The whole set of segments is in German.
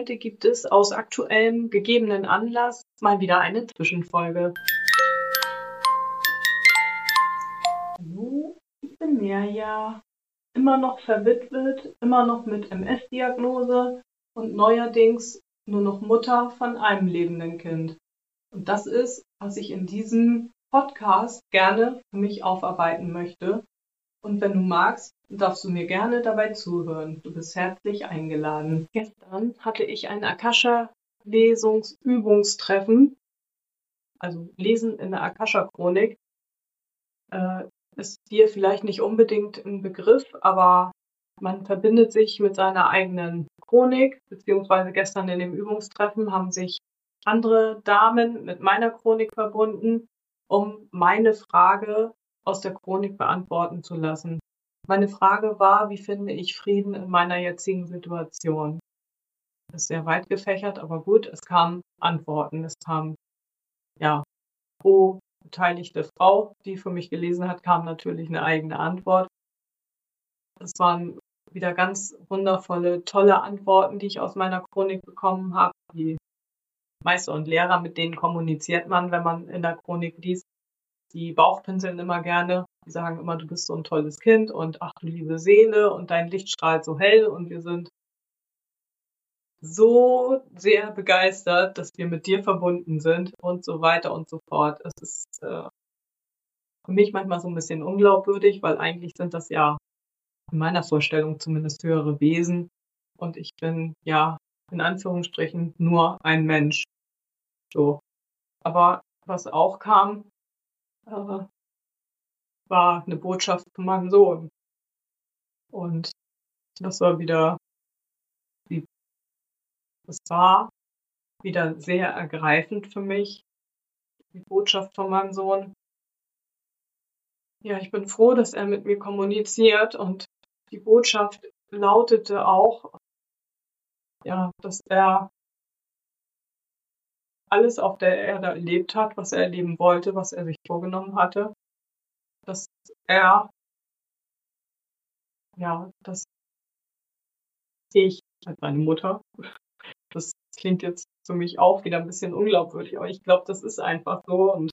Heute gibt es aus aktuellem gegebenen Anlass mal wieder eine Zwischenfolge. Hallo, ich bin Mirja, immer noch verwitwet, immer noch mit MS-Diagnose und neuerdings nur noch Mutter von einem lebenden Kind. Und das ist, was ich in diesem Podcast gerne für mich aufarbeiten möchte. Und wenn du magst, darfst du mir gerne dabei zuhören. Du bist herzlich eingeladen. Gestern hatte ich ein Akasha-Lesungsübungstreffen, also Lesen in der Akasha-Chronik. Äh, ist dir vielleicht nicht unbedingt ein Begriff, aber man verbindet sich mit seiner eigenen Chronik, beziehungsweise gestern in dem Übungstreffen haben sich andere Damen mit meiner Chronik verbunden, um meine Frage aus der Chronik beantworten zu lassen. Meine Frage war, wie finde ich Frieden in meiner jetzigen Situation? Das ist sehr weit gefächert, aber gut, es kamen Antworten. Es kam, ja, pro beteiligte Frau, die für mich gelesen hat, kam natürlich eine eigene Antwort. Es waren wieder ganz wundervolle, tolle Antworten, die ich aus meiner Chronik bekommen habe. Die Meister und Lehrer, mit denen kommuniziert man, wenn man in der Chronik liest. Die Bauchpinseln immer gerne. Die sagen immer, du bist so ein tolles Kind und ach du liebe Seele und dein Licht strahlt so hell und wir sind so sehr begeistert, dass wir mit dir verbunden sind und so weiter und so fort. Es ist äh, für mich manchmal so ein bisschen unglaubwürdig, weil eigentlich sind das ja in meiner Vorstellung zumindest höhere Wesen und ich bin ja in Anführungsstrichen nur ein Mensch. So. Aber was auch kam, äh, war eine Botschaft von meinem Sohn. Und das war wieder, das war wieder sehr ergreifend für mich, die Botschaft von meinem Sohn. Ja, ich bin froh, dass er mit mir kommuniziert und die Botschaft lautete auch, ja, dass er alles auf der Erde erlebt hat, was er erleben wollte, was er sich vorgenommen hatte, dass er, ja, dass ich als meine Mutter, das klingt jetzt für mich auch wieder ein bisschen unglaubwürdig, aber ich glaube, das ist einfach so und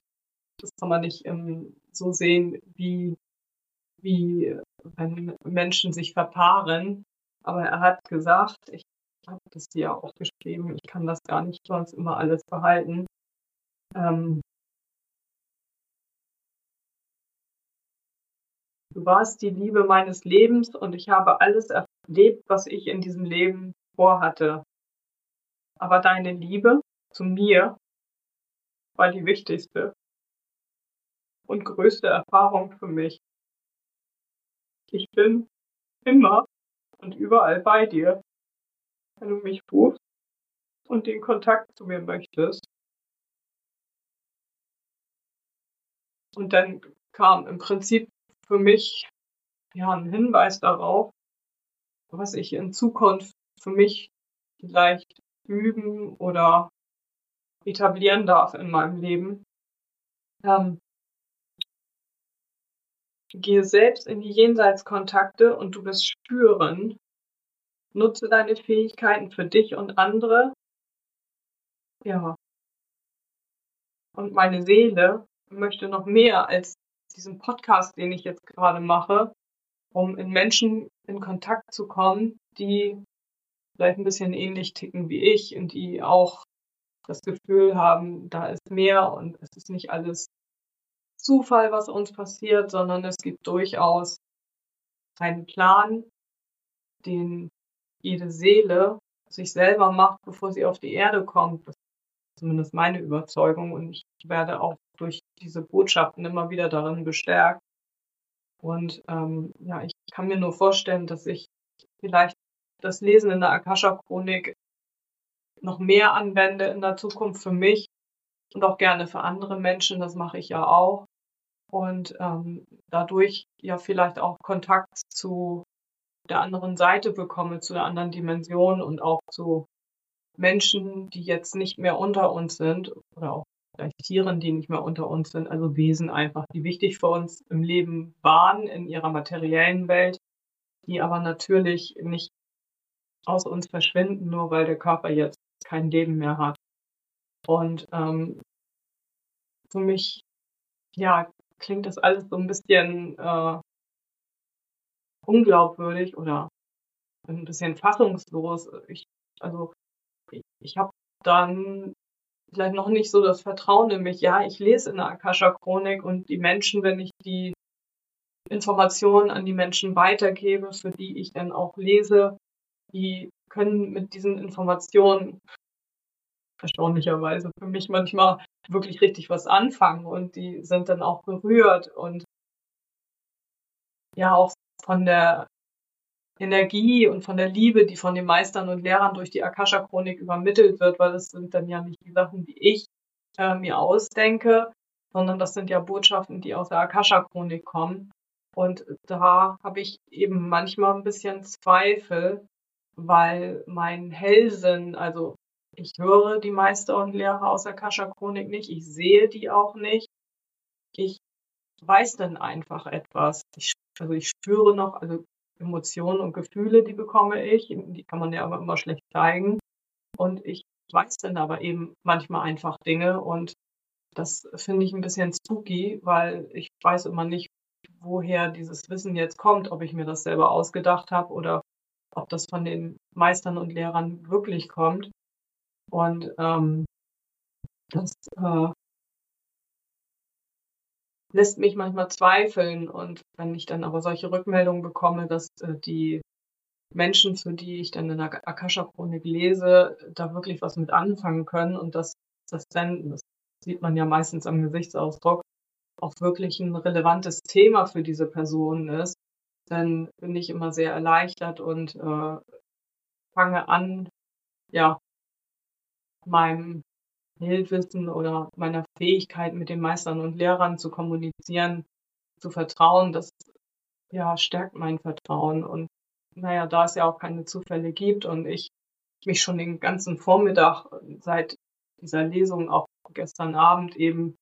das kann man nicht ähm, so sehen, wie, wie wenn Menschen sich verpaaren. Aber er hat gesagt, ich habe das dir auch geschrieben, ich kann das gar nicht sonst immer alles behalten. Ähm, du warst die Liebe meines Lebens und ich habe alles erlebt, was ich in diesem Leben vorhatte. Aber deine Liebe zu mir war die wichtigste und größte Erfahrung für mich. Ich bin immer und überall bei dir wenn du mich rufst und den Kontakt zu mir möchtest. Und dann kam im Prinzip für mich ja ein Hinweis darauf, was ich in Zukunft für mich vielleicht üben oder etablieren darf in meinem Leben. Ähm, gehe selbst in die Jenseitskontakte und du wirst spüren, Nutze deine Fähigkeiten für dich und andere. Ja. Und meine Seele möchte noch mehr als diesen Podcast, den ich jetzt gerade mache, um in Menschen in Kontakt zu kommen, die vielleicht ein bisschen ähnlich ticken wie ich und die auch das Gefühl haben, da ist mehr und es ist nicht alles Zufall, was uns passiert, sondern es gibt durchaus einen Plan, den jede Seele sich selber macht, bevor sie auf die Erde kommt. Das ist zumindest meine Überzeugung und ich werde auch durch diese Botschaften immer wieder darin bestärkt. Und ähm, ja, ich kann mir nur vorstellen, dass ich vielleicht das Lesen in der Akasha-Chronik noch mehr anwende in der Zukunft für mich und auch gerne für andere Menschen. Das mache ich ja auch. Und ähm, dadurch ja vielleicht auch Kontakt zu der anderen Seite bekomme, zu der anderen Dimension und auch zu Menschen, die jetzt nicht mehr unter uns sind oder auch vielleicht Tieren, die nicht mehr unter uns sind, also Wesen einfach, die wichtig für uns im Leben waren, in ihrer materiellen Welt, die aber natürlich nicht aus uns verschwinden, nur weil der Körper jetzt kein Leben mehr hat. Und ähm, für mich, ja, klingt das alles so ein bisschen äh, unglaubwürdig oder ein bisschen fassungslos. Ich, also ich, ich habe dann vielleicht noch nicht so das Vertrauen in mich. Ja, ich lese in der Akasha-Chronik und die Menschen, wenn ich die Informationen an die Menschen weitergebe, für die ich dann auch lese, die können mit diesen Informationen erstaunlicherweise für mich manchmal wirklich richtig was anfangen und die sind dann auch berührt und ja auch von der Energie und von der Liebe, die von den Meistern und Lehrern durch die Akasha-Chronik übermittelt wird, weil das sind dann ja nicht die Sachen, die ich äh, mir ausdenke, sondern das sind ja Botschaften, die aus der Akasha-Chronik kommen. Und da habe ich eben manchmal ein bisschen Zweifel, weil mein Hellsinn, also ich höre die Meister und Lehrer aus der Akasha-Chronik nicht, ich sehe die auch nicht. Ich weiß dann einfach etwas. Ich, also ich spüre noch, also Emotionen und Gefühle, die bekomme ich, die kann man ja aber immer schlecht zeigen. Und ich weiß dann aber eben manchmal einfach Dinge und das finde ich ein bisschen spooky, weil ich weiß immer nicht, woher dieses Wissen jetzt kommt, ob ich mir das selber ausgedacht habe oder ob das von den Meistern und Lehrern wirklich kommt. Und ähm, das äh, lässt mich manchmal zweifeln. Und wenn ich dann aber solche Rückmeldungen bekomme, dass äh, die Menschen, für die ich dann in der Akasha-Chronik lese, da wirklich was mit anfangen können und dass das dann, das sieht man ja meistens am Gesichtsausdruck, auch wirklich ein relevantes Thema für diese Personen ist, dann bin ich immer sehr erleichtert und äh, fange an, ja, meinem Hilfwissen oder meiner Fähigkeit mit den Meistern und Lehrern zu kommunizieren, zu vertrauen, das ja stärkt mein Vertrauen. Und naja, da es ja auch keine Zufälle gibt und ich mich schon den ganzen Vormittag seit dieser Lesung, auch gestern Abend eben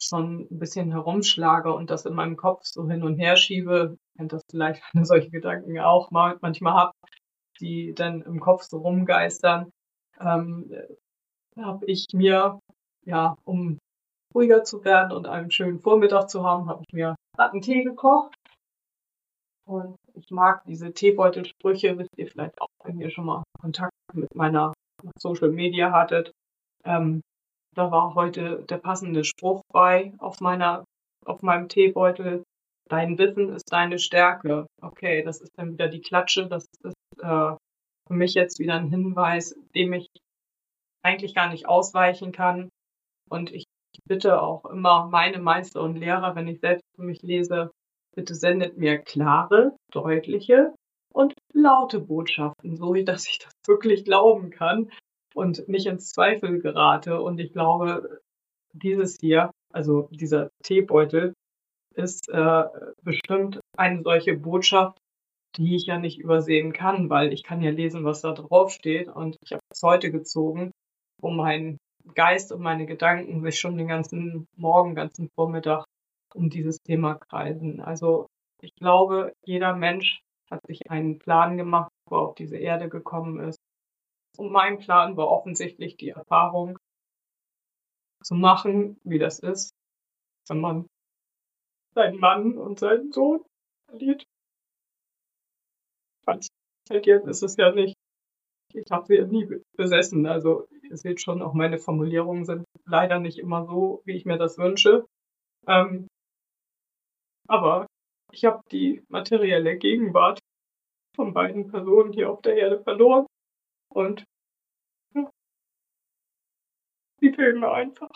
schon ein bisschen herumschlage und das in meinem Kopf so hin und her schiebe, kennt das vielleicht, wenn solche Gedanken auch mal manchmal habt, die dann im Kopf so rumgeistern, ähm, habe ich mir, ja, um ruhiger zu werden und einen schönen Vormittag zu haben, habe ich mir einen Tee gekocht. Und ich mag diese Teebeutelsprüche, wisst ihr vielleicht auch, wenn ihr schon mal Kontakt mit meiner Social Media hattet. Ähm, da war heute der passende Spruch bei auf meiner, auf meinem Teebeutel. Dein Wissen ist deine Stärke. Okay, das ist dann wieder die Klatsche. Das ist äh, für mich jetzt wieder ein Hinweis, dem ich eigentlich gar nicht ausweichen kann. Und ich bitte auch immer meine Meister und Lehrer, wenn ich selbst für mich lese, bitte sendet mir klare, deutliche und laute Botschaften, so dass ich das wirklich glauben kann und nicht ins Zweifel gerate. Und ich glaube, dieses hier, also dieser Teebeutel, ist äh, bestimmt eine solche Botschaft, die ich ja nicht übersehen kann, weil ich kann ja lesen, was da drauf steht. Und ich habe es heute gezogen, wo mein Geist und meine Gedanken sich schon den ganzen Morgen, ganzen Vormittag um dieses Thema kreisen. Also ich glaube, jeder Mensch hat sich einen Plan gemacht, wo er auf diese Erde gekommen ist. Und mein Plan war offensichtlich die Erfahrung zu machen, wie das ist, wenn man seinen Mann und seinen Sohn verliert. Jetzt ist es ja nicht. Ich habe sie nie besessen. Also ihr seht schon, auch meine Formulierungen sind leider nicht immer so, wie ich mir das wünsche. Ähm, aber ich habe die materielle Gegenwart von beiden Personen hier auf der Erde verloren. Und ja, sie fehlen mir einfach.